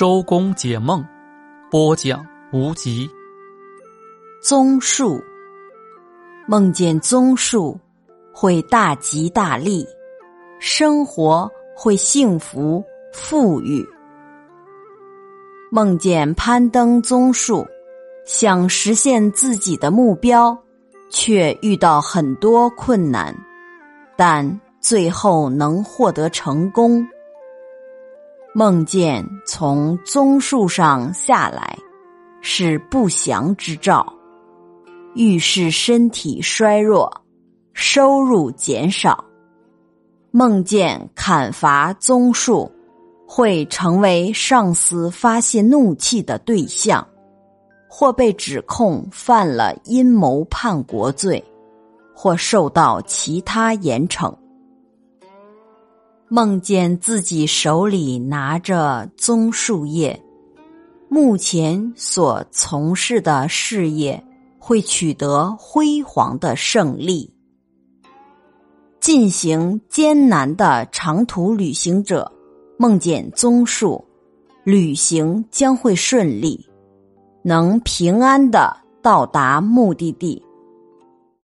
周公解梦，播讲无极。综述：梦见综述会大吉大利，生活会幸福富裕。梦见攀登综述，想实现自己的目标，却遇到很多困难，但最后能获得成功。梦见从棕树上下来，是不祥之兆，预示身体衰弱，收入减少。梦见砍伐棕树，会成为上司发泄怒气的对象，或被指控犯了阴谋叛国罪，或受到其他严惩。梦见自己手里拿着棕树叶，目前所从事的事业会取得辉煌的胜利。进行艰难的长途旅行者，梦见棕树，旅行将会顺利，能平安的到达目的地。